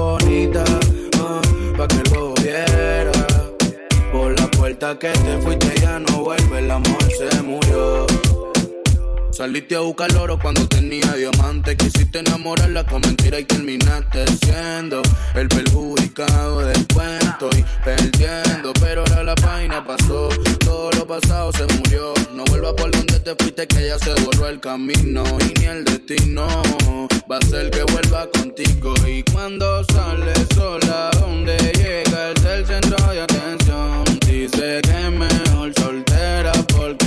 bonita ah, pa' que lo viera. Por la puerta que te fuiste ya no vuelve, el amor. Saliste a buscar oro cuando tenía diamante. Quisiste enamorarla con mentira y terminaste siendo el perjudicado del cuento y perdiendo. Pero ahora la página pasó, todo lo pasado se murió. No vuelvas por donde te fuiste, que ya se borró el camino y ni el destino. Va a ser que vuelva contigo. Y cuando sale sola, donde llega el centro de atención. Dice que porque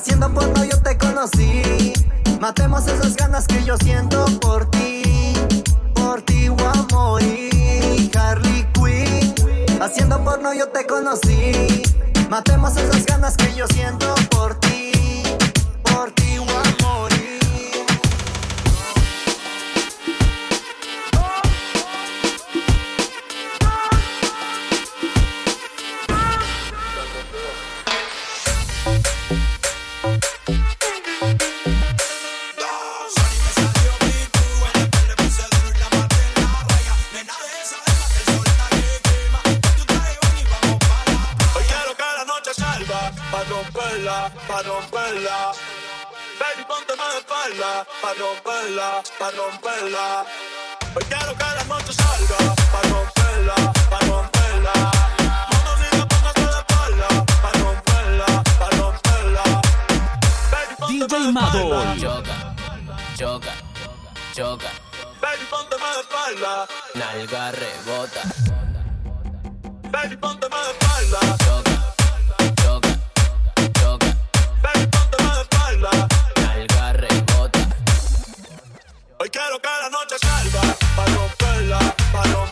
haciendo porno yo te conocí. Matemos esas ganas que yo siento por ti, por ti voy a morir. Harley Quinn, haciendo porno yo te conocí. Matemos esas ganas que yo siento por ti, romperla. Ven, ponte más de espalda, pa' romperla, pa' romperla. Hoy quiero que la noche salga, pa' romperla, pa' romperla. DJ Madol. Choca, choca, choca. Ven, ponte más de espalda. Nalga rebota. Ven, ponte más espalda. quiero que la noche salga, pa' romperla, pa' romperla.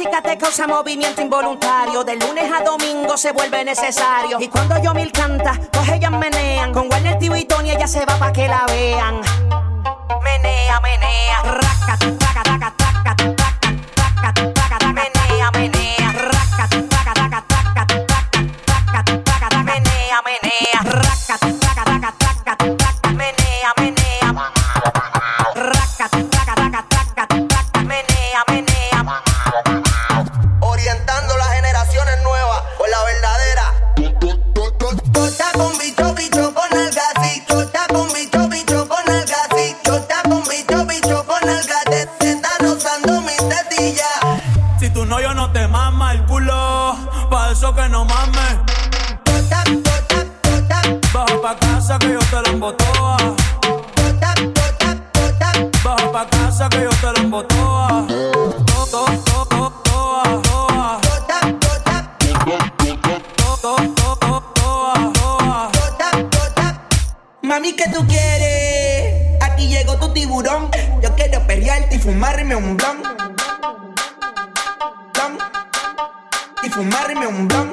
música te causa movimiento involuntario. De lunes a domingo se vuelve necesario. Y cuando yo mil canta, pues ellas menean. Con Warner tío y Tony ella se va pa' que la vean. Menea, menea. Menea, menea. Mami, ¿qué tú quieres? Aquí llegó tu tiburón. Yo quiero perrearte y fumarme un blon. blon. Y fumarme un blon.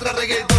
otra reggaetón.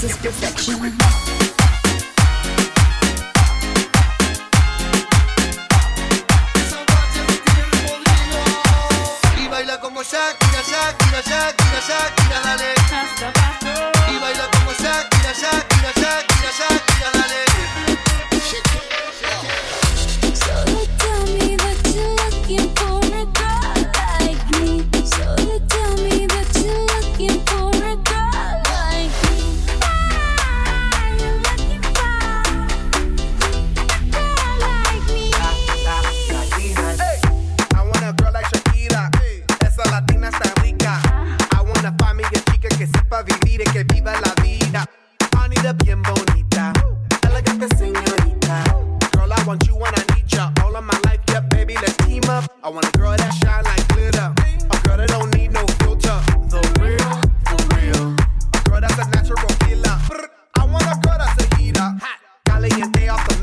This is perfection. sale y es de off the.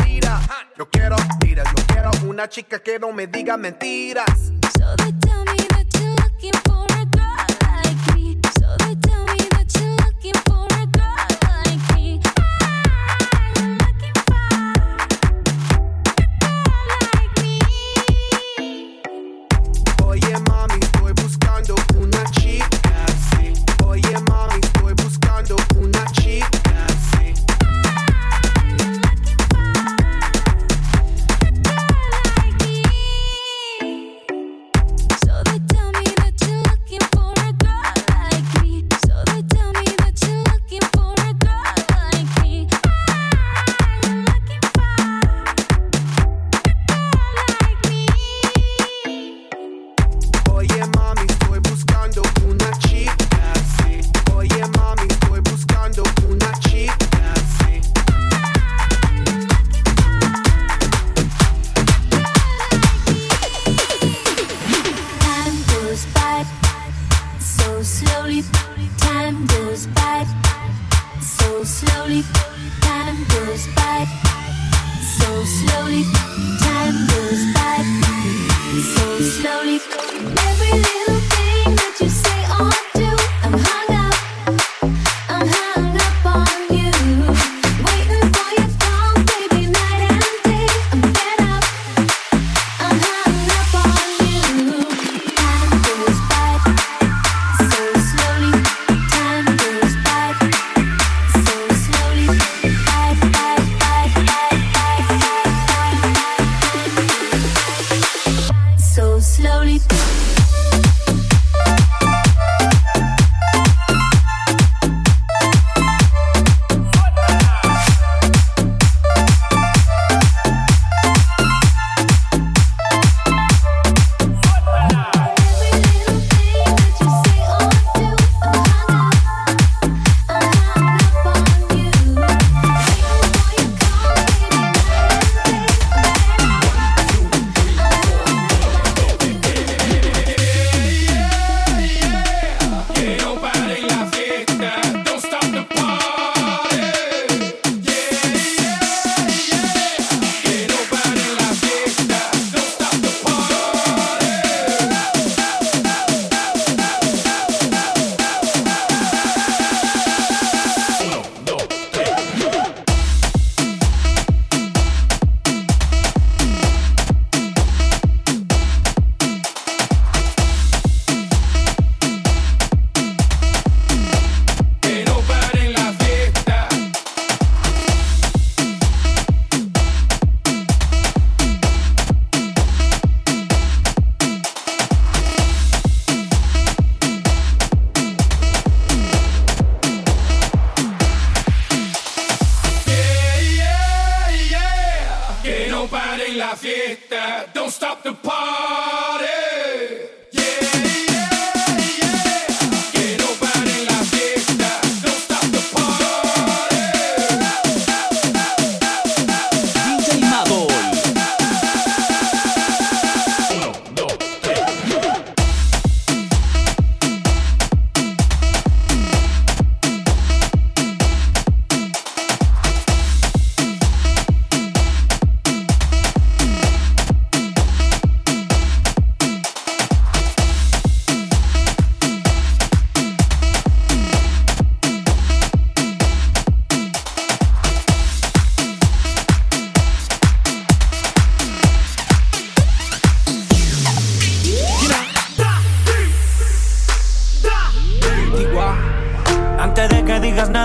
Yo quiero, mira, yo quiero una chica que no me diga mentiras. So they tell me that you're looking for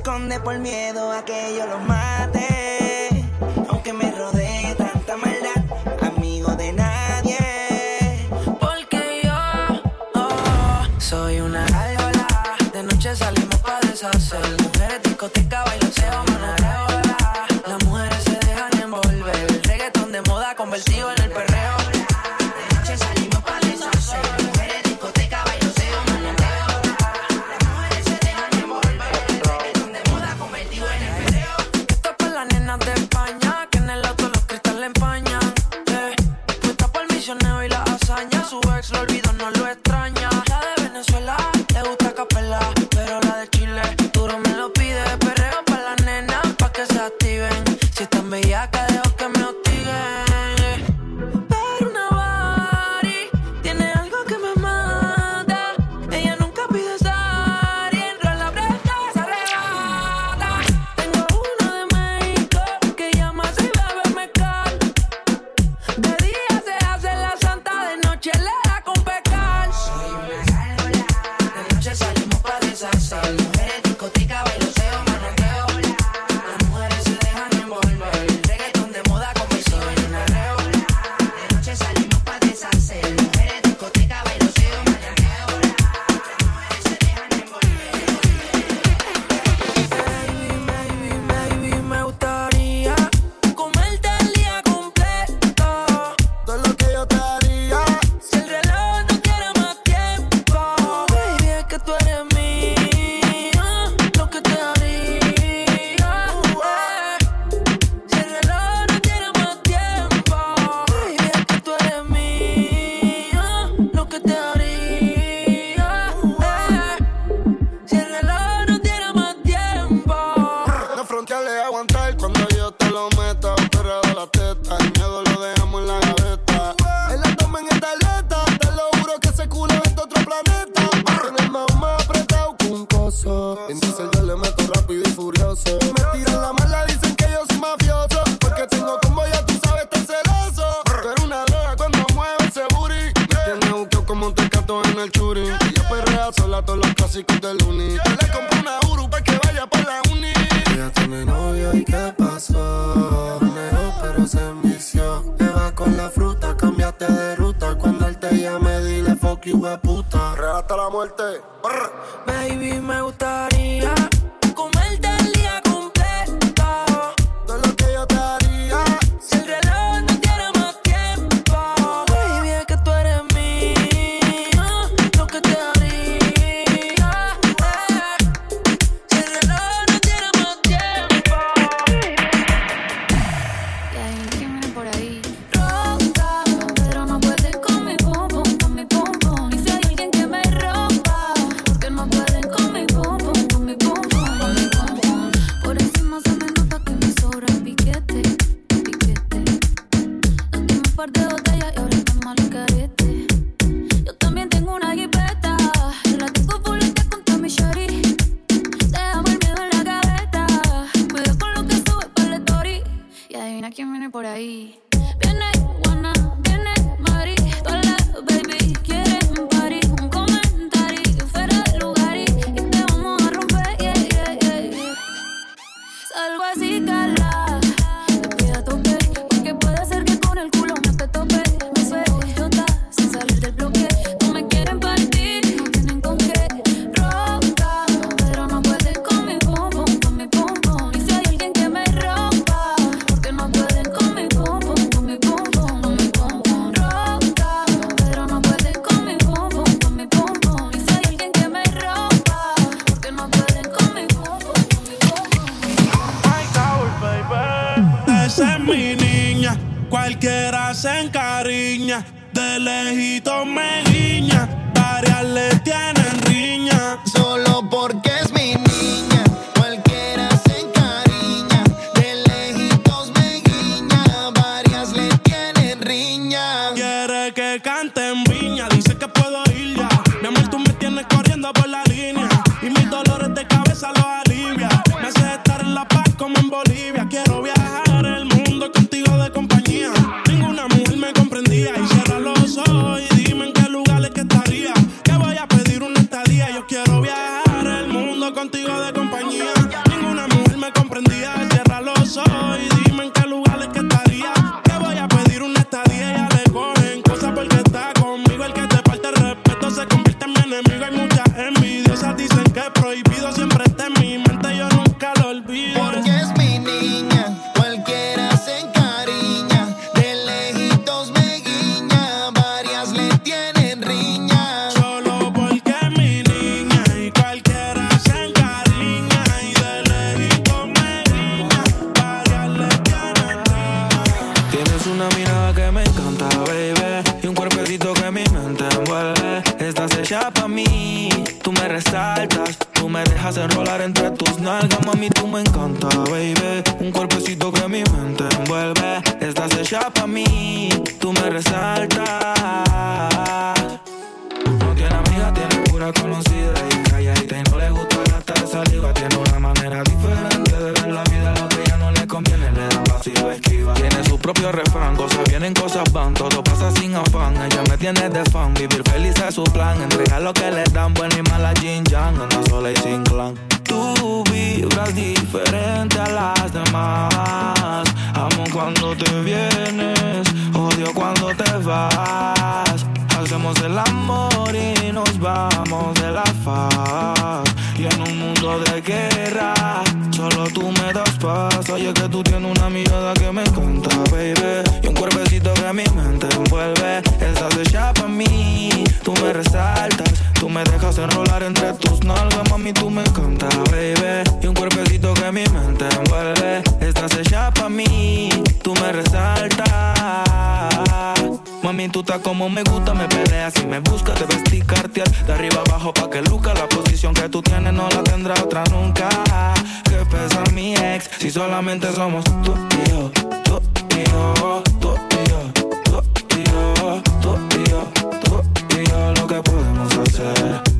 esconde por miedo a que yo los mate. Aunque me rodee tanta maldad, amigo de nadie. Porque yo oh, soy una álvara. De noche salimos para deshacer. Mujeres, discoteca, bailonceo, manoreo. Las mujeres se dejan envolver. El reggaetón de moda convertido en el perro. Entonces yo le meto rápido y furioso. Me tiran la mala, dicen que yo soy mafioso. Porque tengo combo, ya tú sabes, tan celoso. Pero una loca cuando mueves ese booty. Tienes buqueo como un tecato en el churi. Y yo perrea sola todos los clásicos del uni. Yo le compro una Uru pa' que vaya pa' la uni. Ella tiene novio y qué pasó. Neó, pero se envició. Te vas con la fruta, cambiaste de ruta. Cuando él te llame, dile fuck you, puta. Real hasta la muerte. Baby, me gusta mi niña, cualquiera se encariña, de lejito me guiña, varias le tienen riña, solo porque cuando te vas. Hacemos el amor y nos vamos de la faz. Y en un mundo de guerra solo tú me das paz. Y es que tú tienes una mirada que me encanta, baby. Y un cuerpecito que a mi mente envuelve. Estás hecha para mí, tú me resaltas. Tú me dejas enrolar entre tus nalgas, mami, tú me encanta, baby. Y un cuerpecito que mi mente envuelve. Estás hecha para mí, tú me resaltas. Mami, tú estás como me gusta, me peleas y me buscas. Te vestí cartier de arriba abajo pa' que luca. La posición que tú tienes no la tendrá otra nunca pesa mi ex si solamente somos tú y yo, tú y yo, tú y yo, tú y yo, tú y yo, tú y yo, lo que podemos hacer.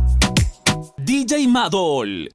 DJ Madol.